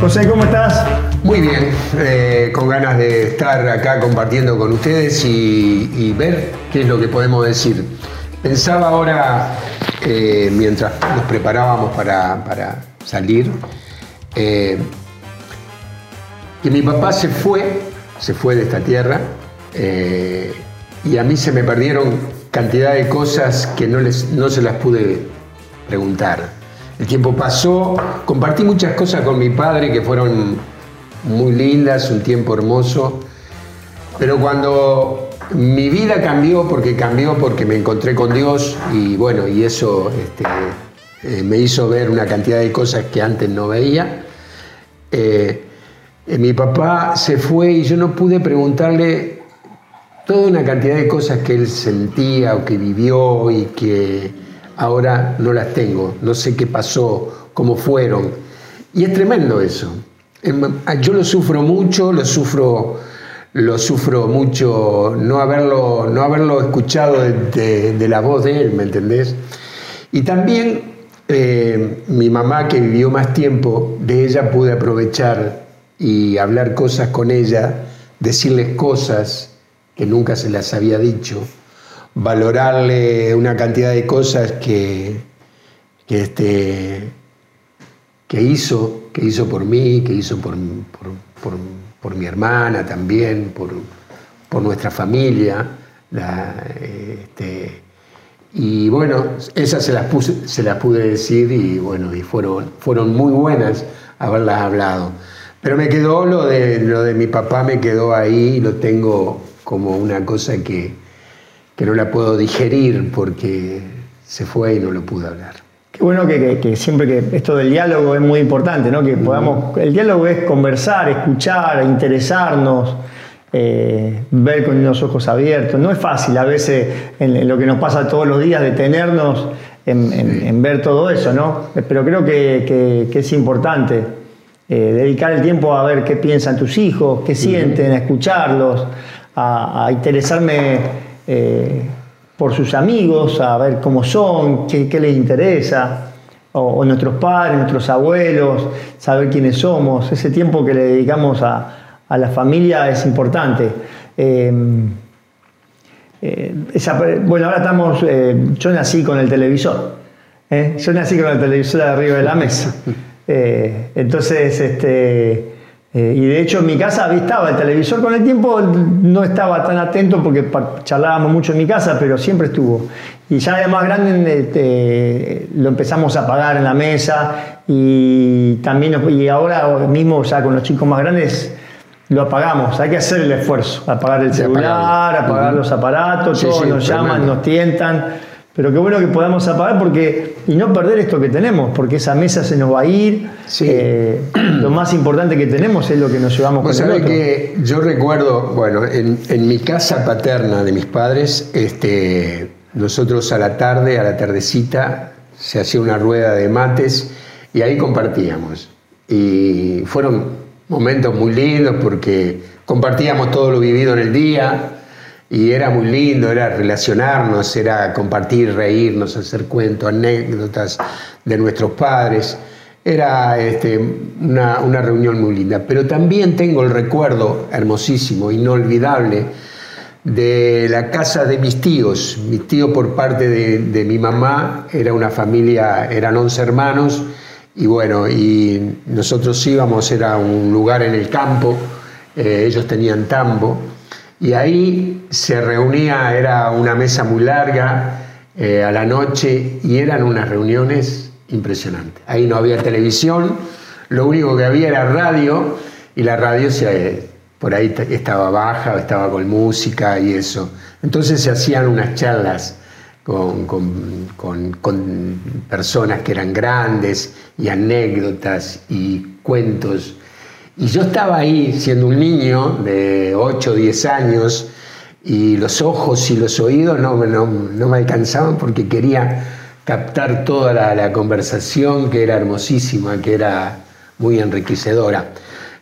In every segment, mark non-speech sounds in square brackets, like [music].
José, ¿cómo estás? Muy bien, eh, con ganas de estar acá compartiendo con ustedes y, ver qué es lo que podemos decir. Pensaba ahora, eh, mientras nos preparábamos para, salir, eh, que mi papá se fue, se fue de esta tierra, y a mí se me perdieron cantidad de cosas que no, les, no se las pude preguntar. El tiempo pasó, compartí muchas cosas con mi padre que fueron muy lindas, un tiempo hermoso, pero cuando mi vida cambió, porque cambió porque me encontré con Dios y bueno, y eso este, eh, me hizo ver una cantidad de cosas que antes no veía. Eh, eh, mi papá se fue y yo no pude preguntarle toda una cantidad de cosas que él sentía o que vivió y que ahora no las tengo, no sé qué pasó, cómo fueron. Y es tremendo eso. Em, ah, yo lo sufro mucho, lo sufro, lo sufro mucho no haberlo, no haberlo escuchado de, la voz de él, ¿me entendés? Y también eh, mi mamá, que vivió más tiempo, de ella pude aprovechar y hablar cosas con ella, decirles cosas que nunca se las había dicho valorarle una cantidad de cosas que, que, este, que, hizo, que hizo por mí, que hizo por, por, mi hermana también, por, nuestra familia. Este, y bueno, esas se las, puse, se las pude decir y bueno, y fueron, fueron muy buenas haberlas hablado. Pero me quedó lo de, lo de mi papá, me quedó ahí, lo tengo como una cosa que, que no la puedo digerir porque se fue y no lo pude hablar. Qué bueno que, siempre que esto del diálogo es muy importante, ¿no? Que podamos, el diálogo es conversar, escuchar, interesarnos, eh, ver con los ojos abiertos. No es fácil a veces en, lo que nos pasa todos los días detenernos en, ver todo eso, ¿no? Pero creo que, es importante eh, dedicar el tiempo a ver qué piensan tus hijos, qué sienten, a escucharlos, a interesarme eh, por sus amigos, a ver cómo son, qué, les interesa, o, nuestros padres, nuestros abuelos, saber quiénes somos. Ese tiempo que le dedicamos a, la familia es importante. Eh, eh, bueno, ahora estamos, yo nací con el televisor, yo nací con el televisor arriba de la mesa. [laughs] entonces, este, eh, y de hecho en mi casa estaba el televisor con el tiempo, no estaba tan atento porque charlábamos mucho en mi casa, pero siempre estuvo. Y ya de más grande este, lo empezamos a apagar en la mesa y también y ahora mismo ya con los chicos más grandes lo apagamos. Hay que hacer el esfuerzo, apagar el celular, apagar los aparatos, todos nos llaman, nos tientan. Pero qué bueno que podamos apagar porque, y no perder esto que tenemos, porque esa mesa se nos va a ir. Eh, [clears throat] lo más importante que tenemos es lo que nos llevamos con el otro. que yo recuerdo, bueno, en, mi casa paterna de mis padres, este, nosotros a la tarde, a la tardecita, se hacía una rueda de mates y ahí compartíamos. Y fueron momentos muy lindos porque compartíamos todo lo vivido en el día y era muy lindo, era relacionarnos, era compartir, reírnos, hacer cuentos, anécdotas de nuestros padres. Era este, una, reunión muy linda. Pero también tengo el recuerdo hermosísimo, inolvidable, de la casa de mis tíos. Mis tíos por parte de, mi mamá era una familia, eran 11 hermanos, y bueno, y nosotros íbamos, era un lugar en el campo, eh, ellos tenían tambo, y ahí se reunía, era una mesa muy larga eh, a la noche y eran unas reuniones impresionantes. Ahí no había televisión, lo único que había era radio y la radio se, por ahí estaba baja, estaba con música y eso. Entonces se hacían unas charlas con, con personas que eran grandes y anécdotas y cuentos y yo estaba ahí siendo un niño de 8 o 10 años y los ojos y los oídos no, no, me alcanzaban porque quería captar toda la, conversación que era hermosísima, que era muy enriquecedora.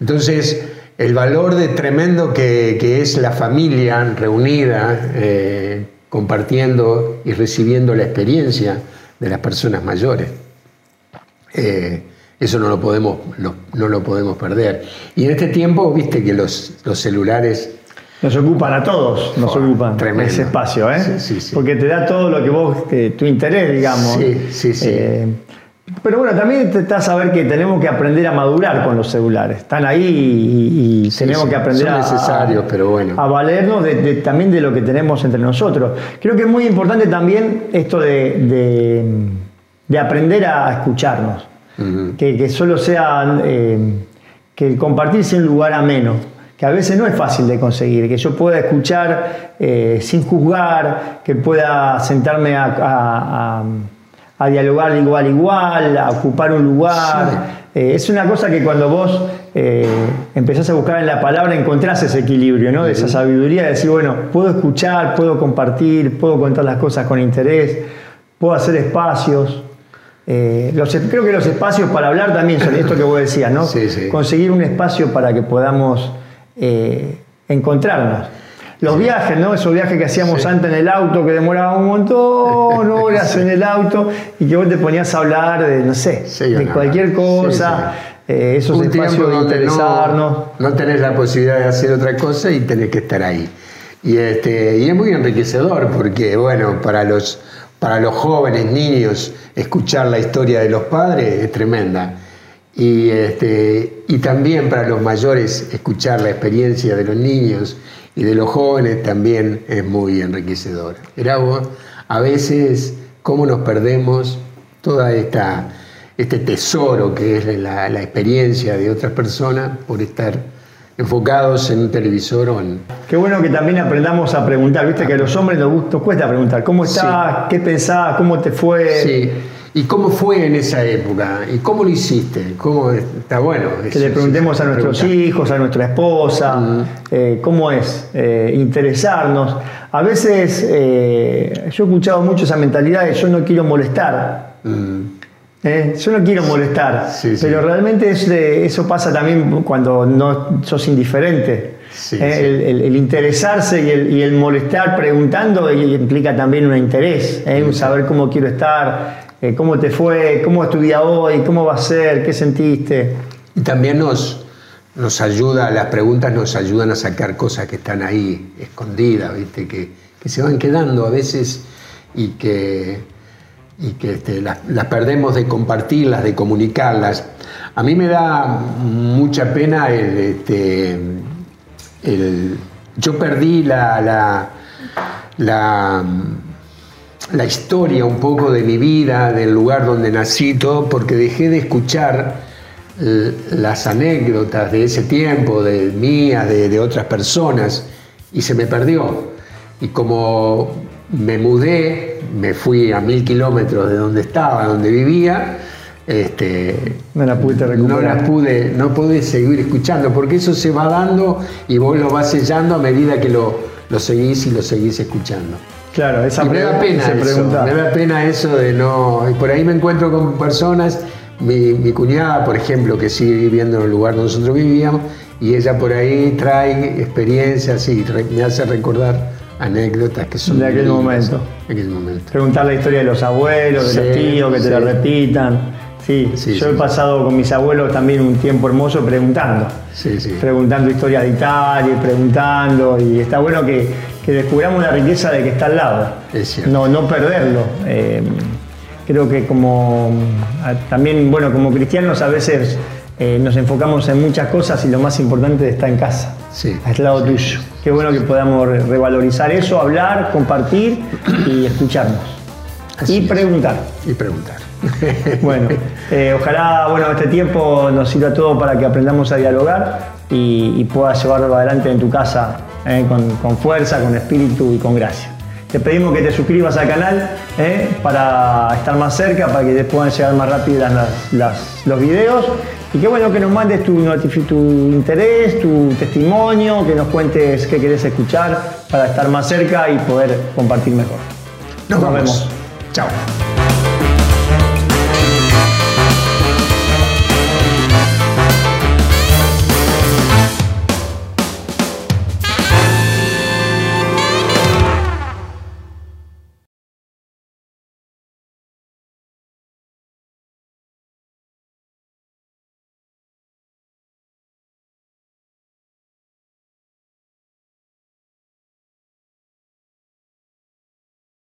Entonces, el valor de tremendo que, es la familia reunida, eh, compartiendo y recibiendo la experiencia de las personas mayores. Eh, Eso no lo podemos, no, lo podemos perder. Y en este tiempo, viste que los, los celulares nos ocupan a todos, nos ocupan ese espacio, ¿eh? Sí, sí, Porque te da todo lo que vos, tu interés, digamos. Sí, sí, sí. Eh, pero bueno, también está a saber que tenemos que aprender a madurar con los celulares. Están ahí y, tenemos que aprender a, necesarios, pero bueno. a valernos de, también de lo que tenemos entre nosotros. Creo que es muy importante también esto de, aprender a escucharnos. Que, solo sea eh, que el compartir sea un lugar ameno que a veces no es fácil de conseguir, que yo pueda escuchar eh, sin juzgar, que pueda sentarme a, dialogar de igual a igual, a ocupar un lugar. Eh, es una cosa que cuando vos eh, empezás a buscar en la palabra encontrás ese equilibrio, ¿no? de esa sabiduría de decir, bueno, puedo escuchar, puedo compartir, puedo contar las cosas con interés, puedo hacer espacios. Creo que los espacios para hablar también son esto que vos decías, ¿no? Conseguir un espacio para que podamos eh, encontrarnos. Los viajes, ¿no? Esos viajes que hacíamos antes en el auto, que demoraban un montón, horas [laughs] en el auto, y que vos te ponías a hablar de, no sé, de cualquier cosa. Eh, esos espacios de interesarnos. No, tenés la posibilidad de hacer otra cosa y tenés que estar ahí. Y, este, y es muy enriquecedor porque, bueno, para los, para los jóvenes, niños, escuchar la historia de los padres es tremenda. Y, este, y también para los mayores escuchar la experiencia de los niños y de los jóvenes también es muy enriquecedor. Era a veces cómo nos perdemos toda este tesoro que es la, la, experiencia de otras personas por estar enfocados en un televisor o en... Qué bueno que también aprendamos a preguntar, viste que a los hombres nos, cuesta preguntar, ¿cómo estás? ¿Qué pensás? ¿Cómo te fue? Sí. ¿Y cómo fue en esa época? ¿Y cómo lo hiciste? ¿Cómo está bueno? Que le preguntemos a nuestros hijos, a nuestra esposa, eh, cómo es eh, interesarnos. A veces eh, yo he escuchado mucho esa mentalidad de yo no quiero molestar. Mm. Yo no quiero molestar, pero realmente eso pasa también cuando no sos indiferente. el, interesarse y el, molestar preguntando implica también un interés, un saber cómo quiero estar, eh, cómo te fue, cómo es tu día hoy, cómo va a ser, qué sentiste. Y también nos, nos ayuda, las preguntas nos ayudan a sacar cosas que están ahí escondidas, ¿viste? Que, que se van quedando a veces y que, y que este, las, perdemos de compartirlas, de comunicarlas. A mí me da mucha pena el, este, yo perdí la, la, la historia un poco de mi vida, del lugar donde nací, todo, porque dejé de escuchar las anécdotas de ese tiempo, de mías, de, otras personas, y se me perdió. Y como me mudé, me fui a mil kilómetros de donde estaba, donde vivía, este, no la pude recuperar. No la pude, no pude seguir escuchando, porque eso se va dando y vos lo vas sellando a medida que lo, lo seguís y lo seguís escuchando. Claro, esa me da pena eso, me da pena eso de no. Y por ahí me encuentro con personas, mi, cuñada, por ejemplo, que sigue viviendo en el lugar donde nosotros vivíamos, y ella por ahí trae experiencias y me hace recordar anécdotas que son de aquel momento. aquel momento. Preguntar la historia de los abuelos, de los tíos, que te la repitan. Sí, yo he pasado con mis abuelos también un tiempo hermoso preguntando. Preguntando historias de Italia, preguntando, y está bueno que que descubramos la riqueza de que está al lado. no, no perderlo. Eh, creo que como también, bueno, como cristianos a veces eh, nos enfocamos en muchas cosas y lo más importante está en casa. Sí. Al lado tuyo. Qué bueno que podamos revalorizar eso, hablar, compartir y escucharnos. y preguntar. Y preguntar. [laughs] bueno, eh, ojalá bueno, este tiempo nos sirva todo para que aprendamos a dialogar y, y puedas llevarlo adelante en tu casa eh, con, fuerza, con espíritu y con gracia. Te pedimos que te suscribas al canal eh, para estar más cerca, para que te puedan llegar más rápido los videos y que bueno que nos mandes tu, tu interés, tu testimonio, que nos cuentes qué querés escuchar para estar más cerca y poder compartir mejor. Nos, vemos. Chao.